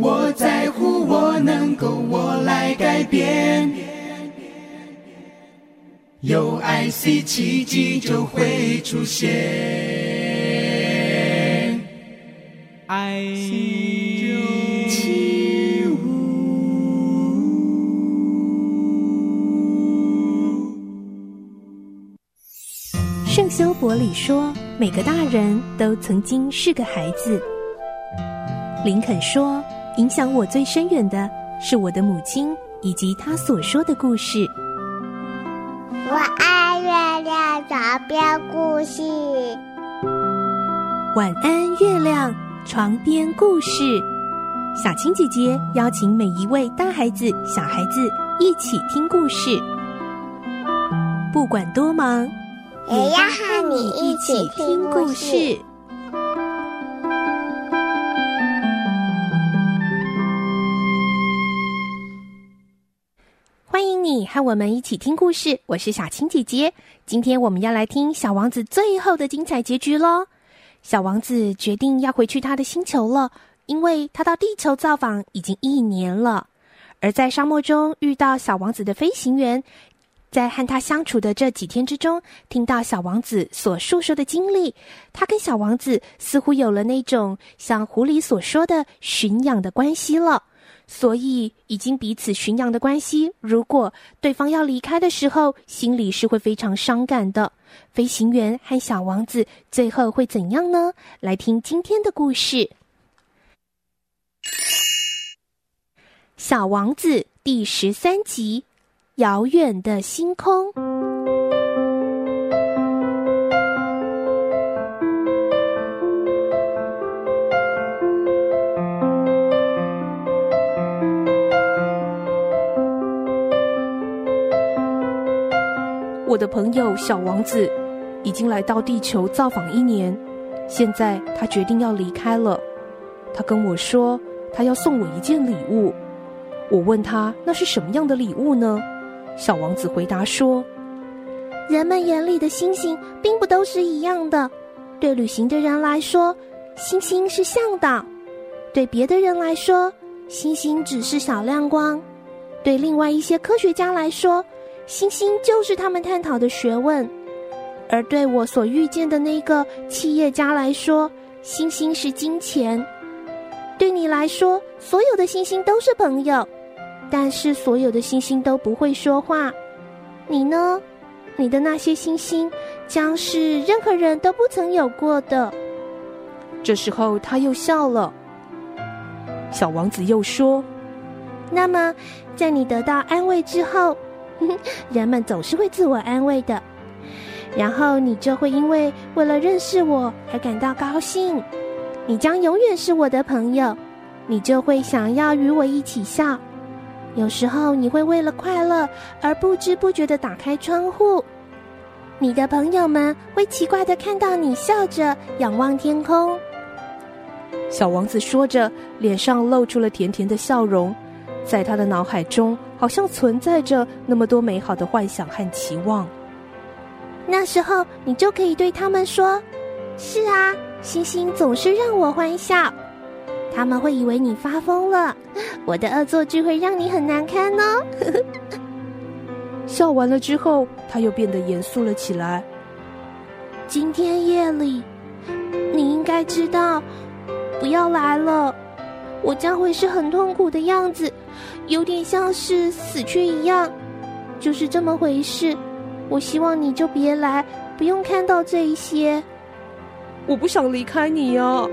我在乎，我能够，我来改变。有爱，C 奇迹就会出现。爱起舞。圣修伯里说：“每个大人都曾经是个孩子。”林肯说。影响我最深远的是我的母亲以及她所说的故事。我爱月亮床边故事。晚安，月亮床边故事。小青姐姐邀请每一位大孩子、小孩子一起听故事，不管多忙，也要和你一起听故事。和我们一起听故事，我是小青姐姐。今天我们要来听小王子最后的精彩结局喽。小王子决定要回去他的星球了，因为他到地球造访已经一年了。而在沙漠中遇到小王子的飞行员，在和他相处的这几天之中，听到小王子所述说的经历，他跟小王子似乎有了那种像狐狸所说的驯养的关系了。所以，已经彼此驯养的关系，如果对方要离开的时候，心里是会非常伤感的。飞行员和小王子最后会怎样呢？来听今天的故事，《小王子》第十三集：遥远的星空。我的朋友小王子已经来到地球造访一年，现在他决定要离开了。他跟我说，他要送我一件礼物。我问他那是什么样的礼物呢？小王子回答说：“人们眼里的星星并不都是一样的。对旅行的人来说，星星是向导；对别的人来说，星星只是小亮光；对另外一些科学家来说，星星就是他们探讨的学问，而对我所遇见的那个企业家来说，星星是金钱。对你来说，所有的星星都是朋友，但是所有的星星都不会说话。你呢？你的那些星星将是任何人都不曾有过的。这时候，他又笑了。小王子又说：“那么，在你得到安慰之后。” 人们总是会自我安慰的，然后你就会因为为了认识我而感到高兴。你将永远是我的朋友，你就会想要与我一起笑。有时候你会为了快乐而不知不觉地打开窗户，你的朋友们会奇怪地看到你笑着仰望天空。小王子说着，脸上露出了甜甜的笑容。在他的脑海中，好像存在着那么多美好的幻想和期望。那时候，你就可以对他们说：“是啊，星星总是让我欢笑。”他们会以为你发疯了，我的恶作剧会让你很难堪哦。笑完了之后，他又变得严肃了起来。今天夜里，你应该知道，不要来了，我将会是很痛苦的样子。有点像是死去一样，就是这么回事。我希望你就别来，不用看到这一些。我不想离开你呀。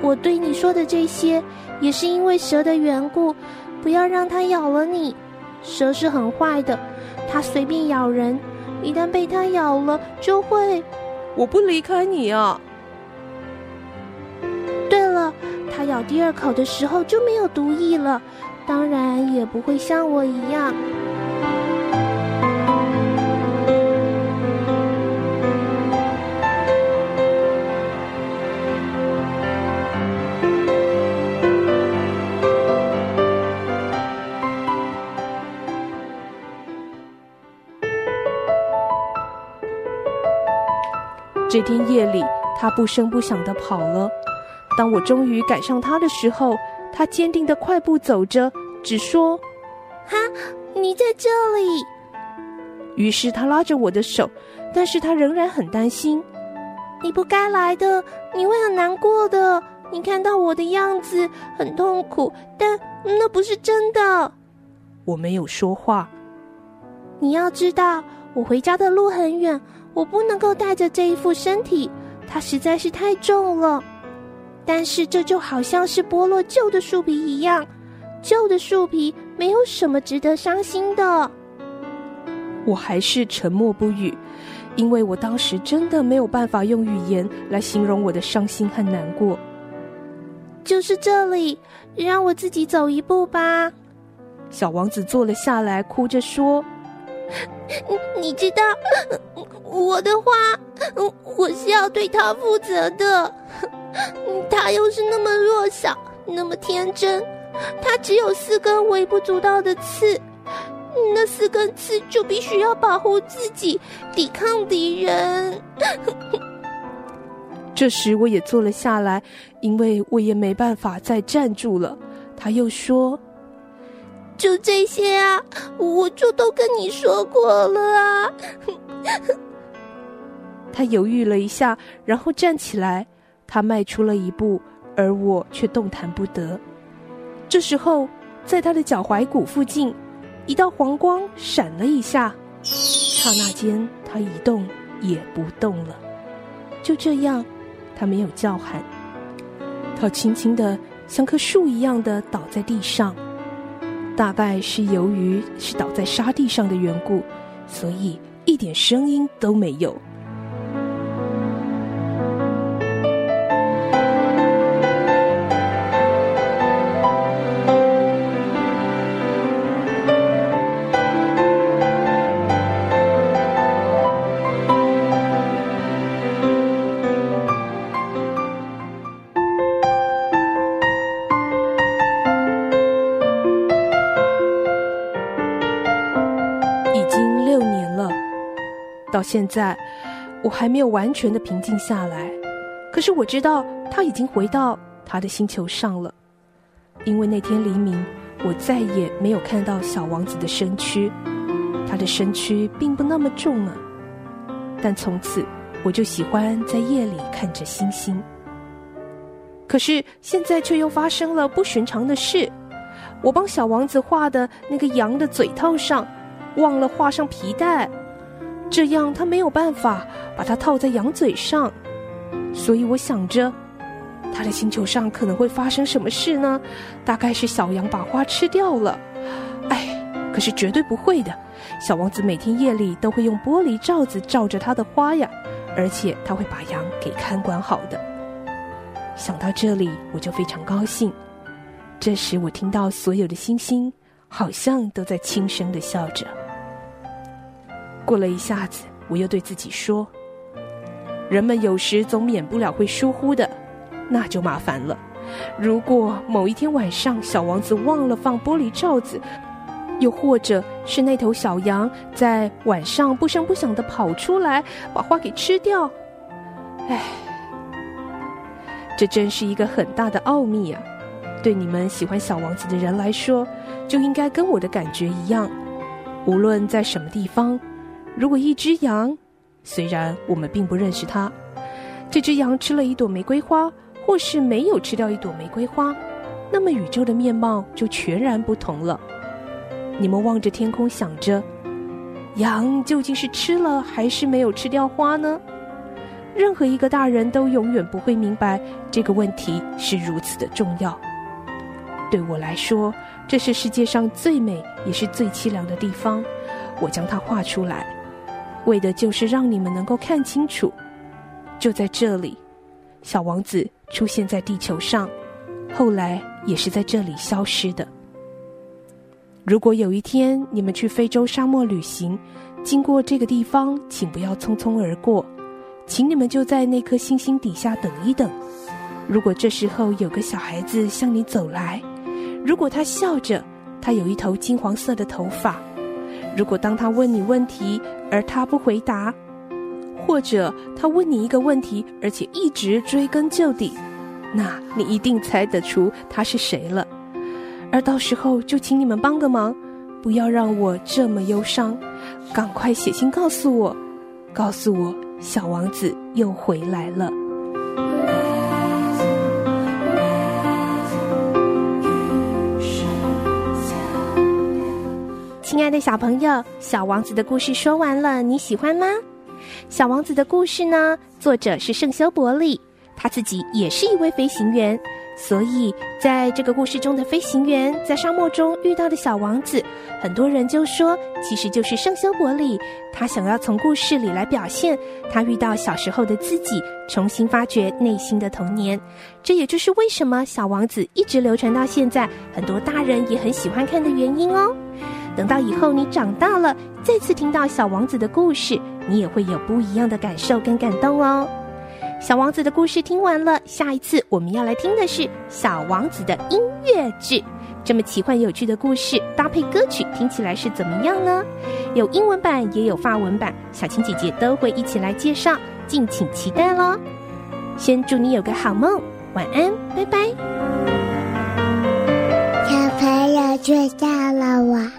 我对你说的这些，也是因为蛇的缘故，不要让它咬了你。蛇是很坏的，它随便咬人，一旦被它咬了，就会……我不离开你啊。咬第二口的时候就没有毒液了。当然也不会像我一样。这天夜里，他不声不响的跑了。当我终于赶上他的时候，他坚定的快步走着，只说：“哈，你在这里。”于是他拉着我的手，但是他仍然很担心。你不该来的，你会很难过的。你看到我的样子很痛苦，但那不是真的。我没有说话。你要知道，我回家的路很远，我不能够带着这一副身体，它实在是太重了。但是这就好像是剥落旧的树皮一样，旧的树皮没有什么值得伤心的。我还是沉默不语，因为我当时真的没有办法用语言来形容我的伤心和难过。就是这里，让我自己走一步吧。小王子坐了下来，哭着说：“ 你知道，我的话，我是要对他负责的。他又是那么弱小，那么天真，他只有四根微不足道的刺。”那四根刺就必须要保护自己，抵抗敌人。这时我也坐了下来，因为我也没办法再站住了。他又说：“就这些啊，我就都跟你说过了啊。”他犹豫了一下，然后站起来。他迈出了一步，而我却动弹不得。这时候，在他的脚踝骨附近。一道黄光闪了一下，刹那间，他一动也不动了。就这样，他没有叫喊，他轻轻的像棵树一样的倒在地上。大概是由于是倒在沙地上的缘故，所以一点声音都没有。到现在，我还没有完全的平静下来。可是我知道他已经回到他的星球上了，因为那天黎明，我再也没有看到小王子的身躯。他的身躯并不那么重啊，但从此我就喜欢在夜里看着星星。可是现在却又发生了不寻常的事，我帮小王子画的那个羊的嘴套上，忘了画上皮带。这样他没有办法把它套在羊嘴上，所以我想着，他的星球上可能会发生什么事呢？大概是小羊把花吃掉了。哎，可是绝对不会的，小王子每天夜里都会用玻璃罩子罩着他的花呀，而且他会把羊给看管好的。想到这里，我就非常高兴。这时我听到所有的星星好像都在轻声的笑着。过了一下子，我又对自己说：“人们有时总免不了会疏忽的，那就麻烦了。如果某一天晚上小王子忘了放玻璃罩子，又或者是那头小羊在晚上不声不响的跑出来把花给吃掉，唉，这真是一个很大的奥秘啊！对你们喜欢小王子的人来说，就应该跟我的感觉一样，无论在什么地方。”如果一只羊，虽然我们并不认识它，这只羊吃了一朵玫瑰花，或是没有吃掉一朵玫瑰花，那么宇宙的面貌就全然不同了。你们望着天空，想着，羊究竟是吃了还是没有吃掉花呢？任何一个大人都永远不会明白这个问题是如此的重要。对我来说，这是世界上最美也是最凄凉的地方，我将它画出来。为的就是让你们能够看清楚，就在这里，小王子出现在地球上，后来也是在这里消失的。如果有一天你们去非洲沙漠旅行，经过这个地方，请不要匆匆而过，请你们就在那颗星星底下等一等。如果这时候有个小孩子向你走来，如果他笑着，他有一头金黄色的头发。如果当他问你问题，而他不回答，或者他问你一个问题，而且一直追根究底，那你一定猜得出他是谁了。而到时候就请你们帮个忙，不要让我这么忧伤，赶快写信告诉我，告诉我小王子又回来了。的小朋友，小王子的故事说完了，你喜欢吗？小王子的故事呢，作者是圣修伯里，他自己也是一位飞行员，所以在这个故事中的飞行员在沙漠中遇到的小王子，很多人就说，其实就是圣修伯里，他想要从故事里来表现他遇到小时候的自己，重新发掘内心的童年。这也就是为什么小王子一直流传到现在，很多大人也很喜欢看的原因哦。等到以后你长大了，再次听到小王子的故事，你也会有不一样的感受跟感动哦。小王子的故事听完了，下一次我们要来听的是小王子的音乐剧。这么奇幻有趣的故事，搭配歌曲听起来是怎么样呢？有英文版，也有法文版，小青姐姐都会一起来介绍，敬请期待喽。先祝你有个好梦，晚安，拜拜。小朋友睡觉了，晚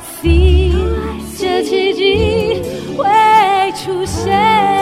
see，，这奇迹会出现。